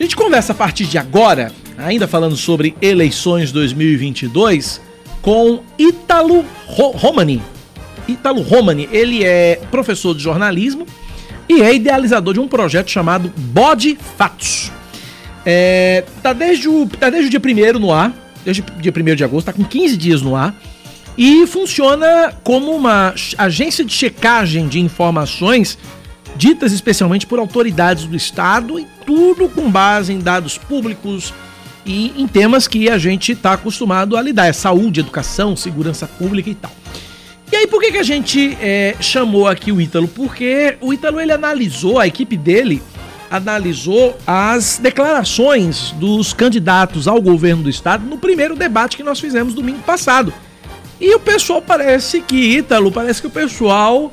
A gente conversa a partir de agora, ainda falando sobre eleições 2022, com Ítalo Romani. Ítalo Romani, ele é professor de jornalismo e é idealizador de um projeto chamado Bode Fatos. É, tá, desde o, tá desde o dia 1 no ar, desde o dia 1 de agosto, tá com 15 dias no ar. E funciona como uma agência de checagem de informações ditas especialmente por autoridades do Estado e tudo com base em dados públicos e em temas que a gente está acostumado a lidar: é saúde, educação, segurança pública e tal. E aí, por que, que a gente é, chamou aqui o Ítalo? Porque o Ítalo ele analisou, a equipe dele analisou as declarações dos candidatos ao governo do estado no primeiro debate que nós fizemos domingo passado. E o pessoal parece que, Ítalo, parece que o pessoal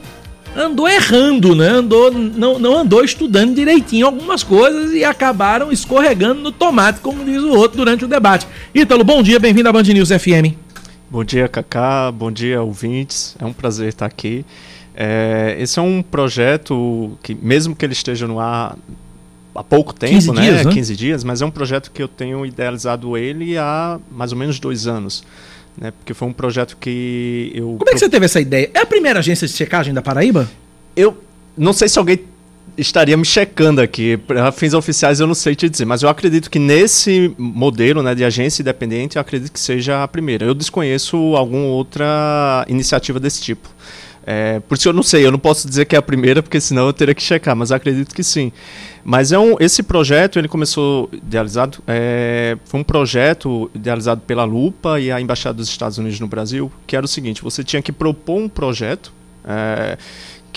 andou errando, né? Andou, não, não andou estudando direitinho algumas coisas e acabaram escorregando no tomate, como diz o outro, durante o debate. Ítalo, bom dia, bem-vindo à Band News FM. Bom dia, Cacá, bom dia, ouvintes. É um prazer estar aqui. É, esse é um projeto que, mesmo que ele esteja no ar há pouco tempo, 15 né? Dias, né? 15 dias, mas é um projeto que eu tenho idealizado ele há mais ou menos dois anos né? Porque foi um projeto que eu. Como é que você teve essa ideia? É a primeira agência de checagem da Paraíba? Eu não sei se alguém estaria me checando aqui. Para fins oficiais eu não sei te dizer, mas eu acredito que nesse modelo né, de agência independente, eu acredito que seja a primeira. Eu desconheço alguma outra iniciativa desse tipo. É, por isso eu não sei, eu não posso dizer que é a primeira, porque senão eu teria que checar, mas acredito que sim. Mas é um, esse projeto, ele começou idealizado, é, foi um projeto idealizado pela Lupa e a Embaixada dos Estados Unidos no Brasil, que era o seguinte, você tinha que propor um projeto é,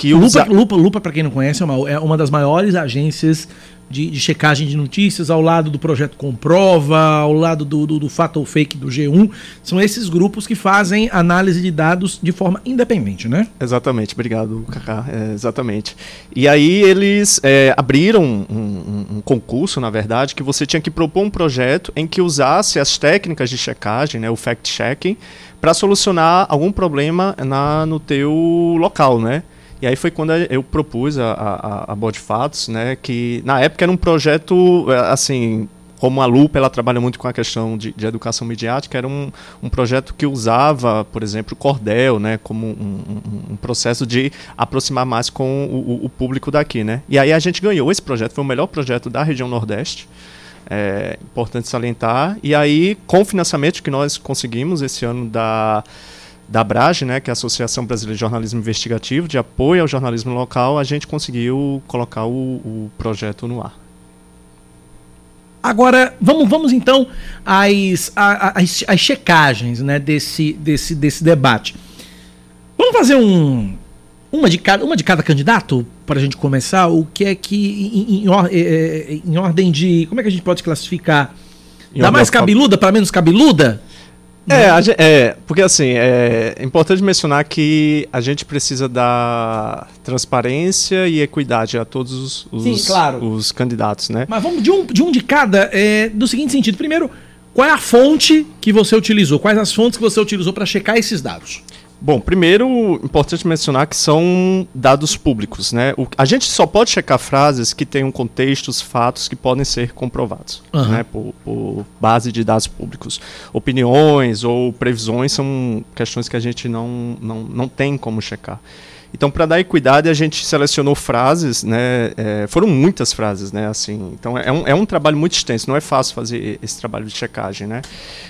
que Lupa, usa... Lupa, Lupa para quem não conhece, é uma, é uma das maiores agências de, de, checagem de notícias, ao lado do projeto Comprova, ao lado do, do, do Fato ou Fake do G1. São esses grupos que fazem análise de dados de forma independente, né? Exatamente, obrigado, Kaká. É, exatamente. E aí eles é, abriram um, um, um, concurso, na verdade, que você tinha que propor um projeto em que usasse as técnicas de checagem, né, o fact-checking, para solucionar algum problema na, no teu local, né? E aí foi quando eu propus a, a, a Fatos, né, que na época era um projeto, é, assim, como a Lupa ela trabalha muito com a questão de, de educação midiática, era um, um projeto que usava, por exemplo, o cordel, né, como um, um, um processo de aproximar mais com o, o, público daqui, né. E aí a gente ganhou esse projeto, foi o melhor projeto da região Nordeste, é importante salientar. E aí, com o financiamento que nós conseguimos esse ano da da Brage, né, que é a Associação Brasileira de Jornalismo Investigativo, de apoio ao jornalismo local, a gente conseguiu colocar o, o projeto no ar. Agora, vamos, vamos então às, às, às checagens né, desse, desse, desse debate. Vamos fazer um, uma, de cada, uma de cada candidato para a gente começar? O que é que, em, em, em, em, ordem de. Como é que a gente pode classificar? da mais cabeluda para menos cabeluda? É, gente, é, porque assim, é importante mencionar que a gente precisa dar transparência e equidade a todos os, Sim, claro. os candidatos, né? Mas vamos de um de, um de cada, é, do seguinte sentido. Primeiro, qual é a fonte que você utilizou? Quais as fontes que você utilizou para checar esses dados? Bom, primeiro, importante mencionar que são dados públicos, né? O, a gente só pode checar frases que tenham contextos, fatos que podem ser comprovados, uhum. né? Por, por, base de dados públicos. Opiniões ou previsões são questões que a gente não, não, não tem como checar. Então, para dar equidade, a gente selecionou frases, né? É, foram muitas frases, né? Assim, então é um, é um trabalho muito extenso. Não é fácil fazer esse trabalho de checagem, né?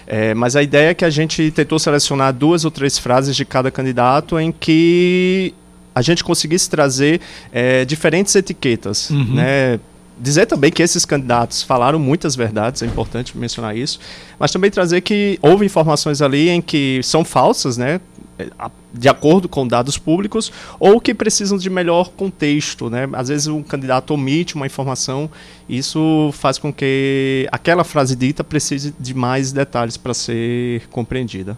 É, mas a ideia é que a gente tentou selecionar duas ou três frases de cada candidato em que a gente conseguisse trazer é, diferentes etiquetas, uhum. né? dizer também que esses candidatos falaram muitas verdades, é importante mencionar isso, mas também trazer que houve informações ali em que são falsas, né? De acordo com dados públicos ou que precisam de melhor contexto, né? Às vezes um candidato omite uma informação, isso faz com que aquela frase dita precise de mais detalhes para ser compreendida.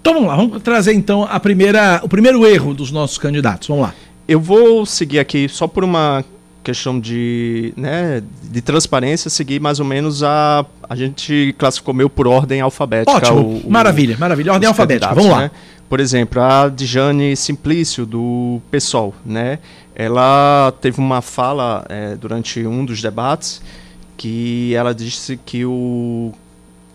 Então vamos lá, vamos trazer então a primeira, o primeiro erro dos nossos candidatos. Vamos lá. Eu vou seguir aqui só por uma questão de, né, de transparência, seguir mais ou menos a. A gente classificou meio por ordem alfabética. Ótimo, o, maravilha, maravilha. Ordem alfabética, vamos lá. Né? Por exemplo, a Dijane Simplício, do PSOL, né? Ela teve uma fala é, durante um dos debates que ela disse que o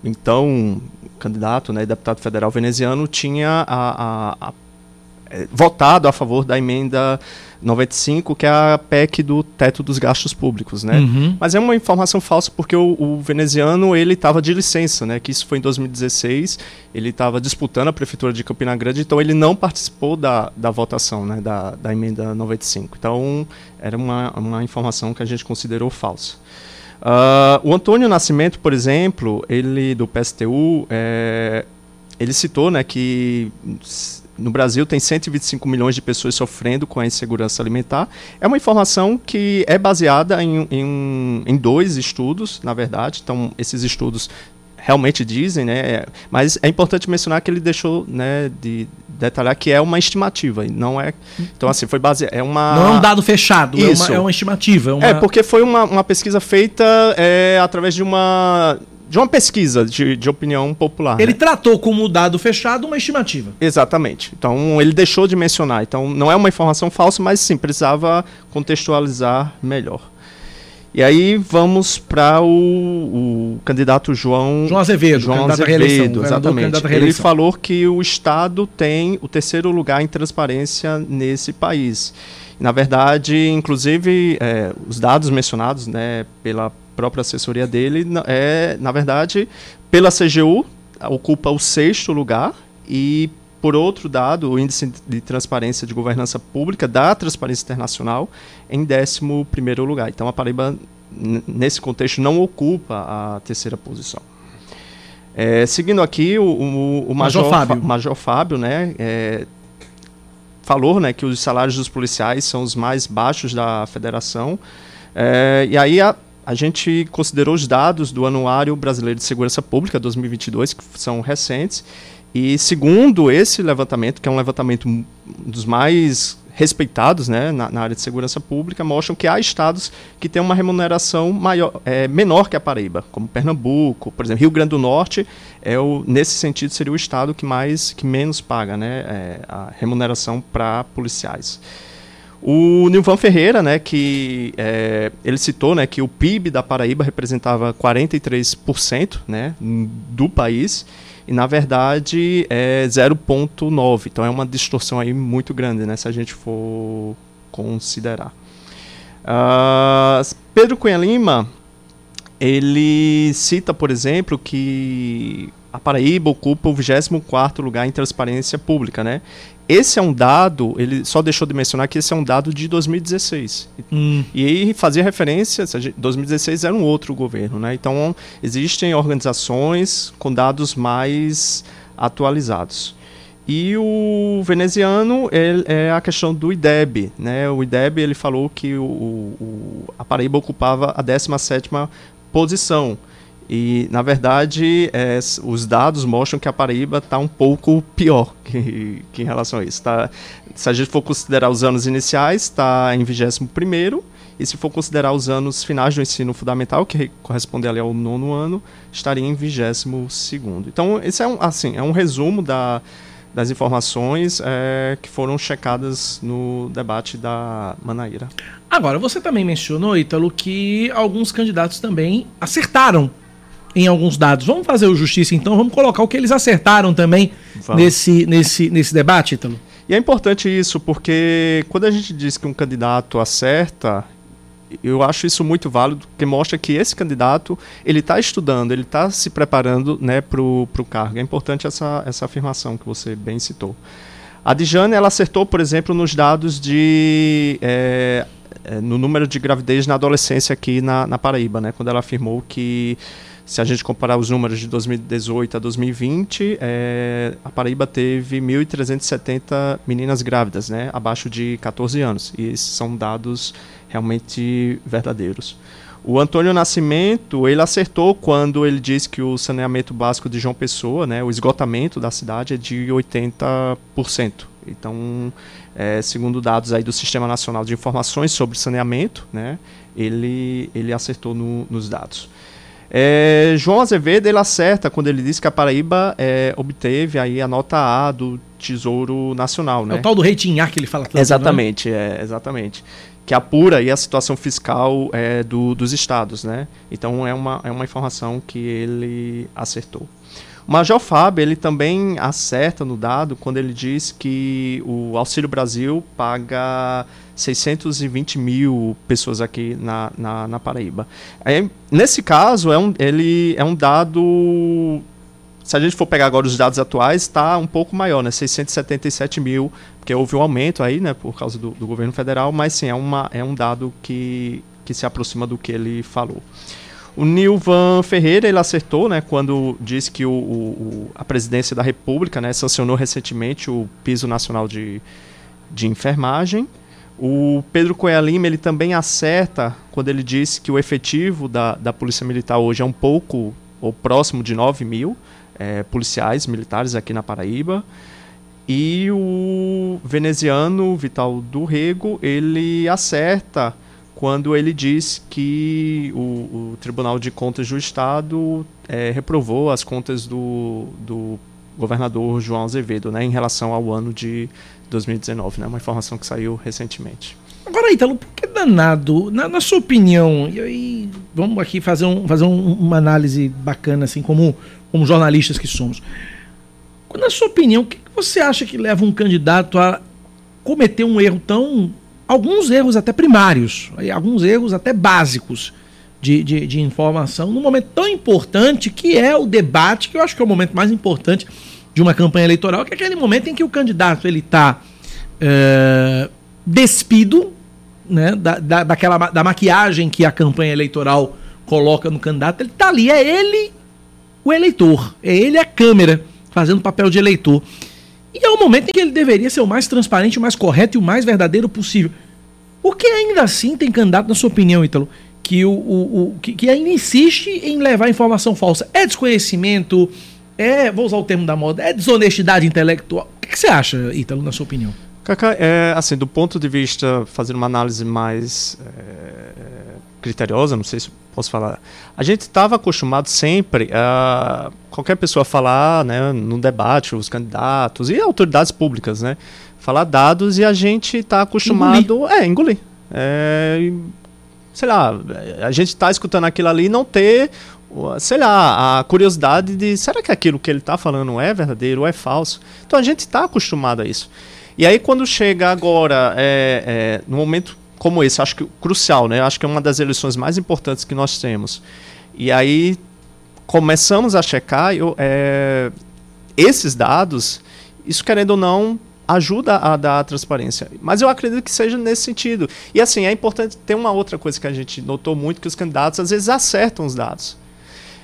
então candidato, né, deputado federal veneziano, tinha a, a, a, é, votado a favor da emenda 95, que é a PEC do teto dos gastos públicos, né? Uhum. Mas é uma informação falsa porque o, o veneziano ele estava de licença, né? Que isso foi em 2016. Ele estava disputando a prefeitura de Campina Grande, então ele não participou da, da votação, né? Da, da emenda 95. Então era uma, uma informação que a gente considerou falsa. Uh, o Antônio Nascimento, por exemplo, ele do PSTU, é, ele citou, né, que no Brasil tem 125 milhões de pessoas sofrendo com a insegurança alimentar. É uma informação que é baseada em, em, em dois estudos, na verdade. Então, esses estudos realmente dizem, né? Mas é importante mencionar que ele deixou, né, de detalhar que é uma estimativa, não é. Então assim foi base, é uma. Não é um dado fechado, Isso. É, uma, é uma estimativa. É, uma... é porque foi uma, uma pesquisa feita é, através de uma de uma pesquisa de, de opinião popular. Ele né? tratou como dado fechado uma estimativa. Exatamente. Então ele deixou de mencionar. Então não é uma informação falsa, mas sim precisava contextualizar melhor. E aí vamos para o, o, candidato João João Azevedo, João Azevedo, exatamente. Ele falou que o Estado tem o terceiro lugar em transparência nesse país. Na verdade, inclusive, é, os dados mencionados né, pela própria assessoria dele, é, na verdade, pela CGU, ocupa o sexto lugar e por outro dado, o índice de transparência de governança pública da Transparência Internacional em 11 lugar. Então a Paraíba, nesse contexto, não ocupa a terceira posição. É, seguindo aqui, o, o, o Major, Major, Fábio, Major Fábio né, é, falou né, que os salários dos policiais são os mais baixos da federação. É, e aí a, a gente considerou os dados do Anuário Brasileiro de Segurança Pública 2022, que são recentes, e segundo esse levantamento, que é um levantamento dos mais respeitados né, na, na, área de segurança pública, mostram que há estados que têm uma remuneração maior, é, menor que a Paraíba, como Pernambuco, por exemplo, Rio Grande do Norte, é o, nesse sentido seria o estado que mais que menos paga né, é, a remuneração para policiais. O Nilvan Ferreira, né, que é, ele citou né, que o PIB da Paraíba representava 43% né, do país, e na verdade é 0,9. Então é uma distorção aí muito grande, né, se a gente for considerar. Uh, Pedro Cunha Lima, ele cita, por exemplo, que a Paraíba ocupa o 24º lugar em transparência pública, né? Esse é um dado, ele só deixou de mencionar que esse é um dado de 2016. Hum. E aí fazia referência, 2016 era um outro governo, né? Então existem organizações com dados mais atualizados. E o veneziano é, a questão do IDEB, né? O IDEB ele falou que o, o a Paraíba ocupava a 17ª posição. E, na verdade, é, os dados mostram que a Paraíba está um pouco pior que, que, em relação a isso. Tá, se a gente for considerar os anos iniciais, está em 21 e se for considerar os anos finais do ensino fundamental, que corresponde ali ao nono ano, estaria em 22 Então, esse é um, assim, é um resumo da, das informações é, que foram checadas no debate da Manaíra. Agora, você também mencionou, Ítalo, que alguns candidatos também acertaram em alguns dados. Vamos fazer o justiça então, vamos colocar o que eles acertaram também nesse, nesse, nesse debate, Ítalo. E é importante isso, porque quando a gente diz que um candidato acerta, eu acho isso muito válido, porque mostra que esse candidato ele está estudando, ele está se preparando né, para o cargo. É importante essa, essa afirmação que você bem citou. A Dijane ela acertou, por exemplo, nos dados de é, no número de gravidez na adolescência aqui na, na Paraíba, né, quando ela afirmou que se a gente comparar os números de 2018 a 2020, é, a Paraíba teve 1.370 meninas grávidas, né, abaixo de 14 anos. E esses são dados realmente verdadeiros. O Antônio Nascimento, ele acertou quando ele disse que o saneamento básico de João Pessoa, né, o esgotamento da cidade é de 80%. Então, é, segundo dados aí do Sistema Nacional de Informações sobre Saneamento, né, ele, ele acertou no, nos dados. É, João Azevedo ele acerta quando ele diz que a Paraíba é, obteve aí a nota A do Tesouro Nacional, né? É o tal do rating A que ele fala tanto, Exatamente, é, exatamente. que apura aí a situação fiscal é, do, dos estados, né? Então é uma, é uma informação que ele acertou. O Major Fábio, ele também acerta no dado quando ele diz que o Auxílio Brasil paga 620 mil pessoas aqui na, na, na Paraíba. É, nesse caso, é um, ele é um dado se a gente for pegar agora os dados atuais, está um pouco maior, né? 677 mil, porque houve um aumento aí, né, por causa do, do, governo federal, mas sim, é, uma, é um dado que, que se aproxima do que ele falou. O Nilvan Ferreira, ele acertou, né, quando disse que o, o, a presidência da República, né, sancionou recentemente o piso nacional de, de enfermagem. O Pedro Coelho Lima, ele também acerta quando ele disse que o efetivo da, da Polícia Militar hoje é um pouco, ou próximo de 9 mil, é, policiais militares aqui na Paraíba. E o veneziano Vital do Rego, ele acerta quando ele diz que o, o Tribunal de Contas do Estado é, reprovou as contas do, do governador João Azevedo né, em relação ao ano de 2019. Né, uma informação que saiu recentemente. Agora, Ítalo, por que danado, na, na sua opinião, e aí vamos aqui fazer, um, fazer um, uma análise bacana, assim, como como jornalistas que somos. Na sua opinião, o que você acha que leva um candidato a cometer um erro tão. Alguns erros até primários, alguns erros até básicos de, de, de informação, num momento tão importante que é o debate, que eu acho que é o momento mais importante de uma campanha eleitoral, que é aquele momento em que o candidato ele está é, despido né, da, da, daquela, da maquiagem que a campanha eleitoral coloca no candidato, ele está ali, é ele o eleitor. É ele a câmera fazendo papel de eleitor. E é o momento em que ele deveria ser o mais transparente, o mais correto e o mais verdadeiro possível. Por que ainda assim tem candidato, na sua opinião, Ítalo, que, o, o, o que, que, ainda insiste em levar informação falsa? É desconhecimento? É, vou usar o termo da moda, é desonestidade intelectual? O que, que você acha, Ítalo, na sua opinião? Cacá, é, assim, do ponto de vista, fazendo uma análise mais é, criteriosa, não sei se posso falar. A gente estava acostumado sempre a qualquer pessoa falar, né, no debate, os candidatos e autoridades públicas, né, falar dados e a gente está acostumado, engolir. é, engolir. É, sei lá, a gente está escutando aquilo ali e não ter, sei lá, a curiosidade de será que aquilo que ele está falando é verdadeiro ou é falso? Então a gente está acostumado a isso. E aí quando chega agora, é, é, no momento como esse, acho que crucial, né? Acho que é uma das eleições mais importantes que nós temos. E aí começamos a checar eu, é, esses dados, isso querendo ou não ajuda a dar a transparência. Mas eu acredito que seja nesse sentido. E assim, é importante ter uma outra coisa que a gente notou muito, que os candidatos às vezes acertam os dados.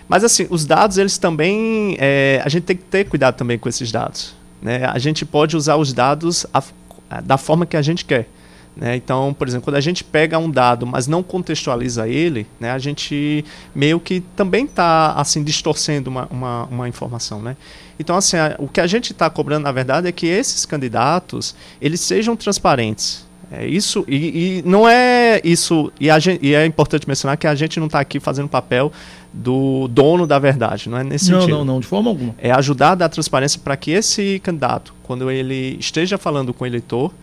Mas assim, os dados, eles também. É, a gente tem que ter cuidado também com esses dados. Né? A gente pode usar os dados a, a, da forma que a gente quer. Né? Então, por exemplo, quando a gente pega um dado, mas não contextualiza ele, né, a gente meio que também está assim distorcendo uma, uma, uma, informação. Né? Então, assim, a, o que a gente está cobrando, na verdade, é que esses candidatos eles sejam transparentes. É isso e, e não é isso e, gente, e, é importante mencionar que a gente não está aqui fazendo papel do dono da verdade, não é nesse não, sentido. Não, não, de forma alguma. É ajudar a dar transparência para que esse candidato, quando ele esteja falando com o eleitor,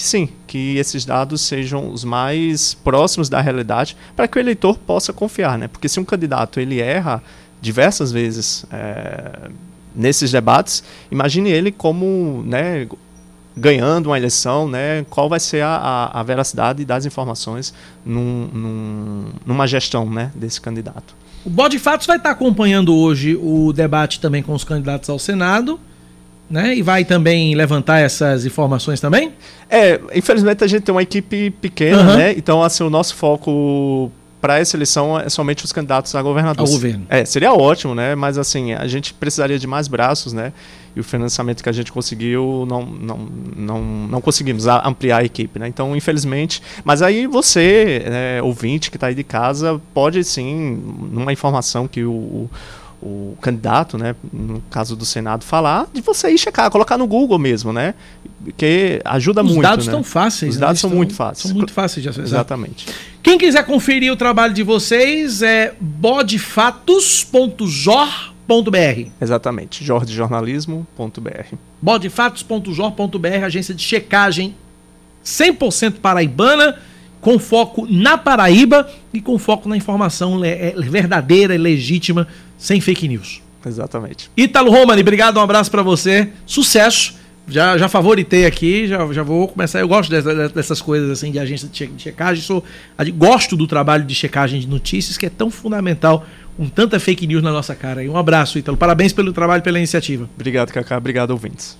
que sim, que esses dados sejam os mais próximos da realidade para que o eleitor possa confiar, né? Porque se um candidato ele erra diversas vezes é, nesses debates, imagine ele como, né, ganhando uma eleição, né, qual vai ser a, a, a veracidade das informações num, num, numa gestão, né, desse candidato. O Bode Fatos vai estar acompanhando hoje o debate também com os candidatos ao Senado né? E vai também levantar essas informações também? É, infelizmente a gente tem uma equipe pequena, uhum. né? Então, assim, o nosso foco para essa eleição é somente os candidatos a governador. Ao governo. É, seria ótimo, né? Mas assim, a gente precisaria de mais braços, né? E o financiamento que a gente conseguiu, não, não, não, não conseguimos ampliar a equipe, né? Então, infelizmente. Mas aí você, né, ouvinte que está aí de casa, pode sim, numa informação que o, o candidato, né, no caso do Senado, falar, de você ir checar, colocar no Google mesmo, né? Porque ajuda Os muito. Os dados né? estão fáceis. Os dados né? são muito fáceis. São muito fáceis de acessar. Exatamente. Quem quiser conferir o trabalho de vocês é bodefatos.jor.br. Exatamente, jordejornalismo.br. bodefatos.jor.br, agência de checagem 100% paraibana com foco na Paraíba e com foco na informação é, verdadeira e legítima, sem fake news. Exatamente. Ítalo Romani, obrigado, um abraço para você, sucesso. Já, já favoritei aqui, já, já vou começar. Eu gosto dessas, dessas coisas assim de agência de checagem. Sou, gosto do trabalho de checagem de notícias, que é tão fundamental com tanta fake news na nossa cara. Um abraço, Ítalo. Parabéns pelo trabalho, pela iniciativa. Obrigado, Cacá. Obrigado, ouvintes.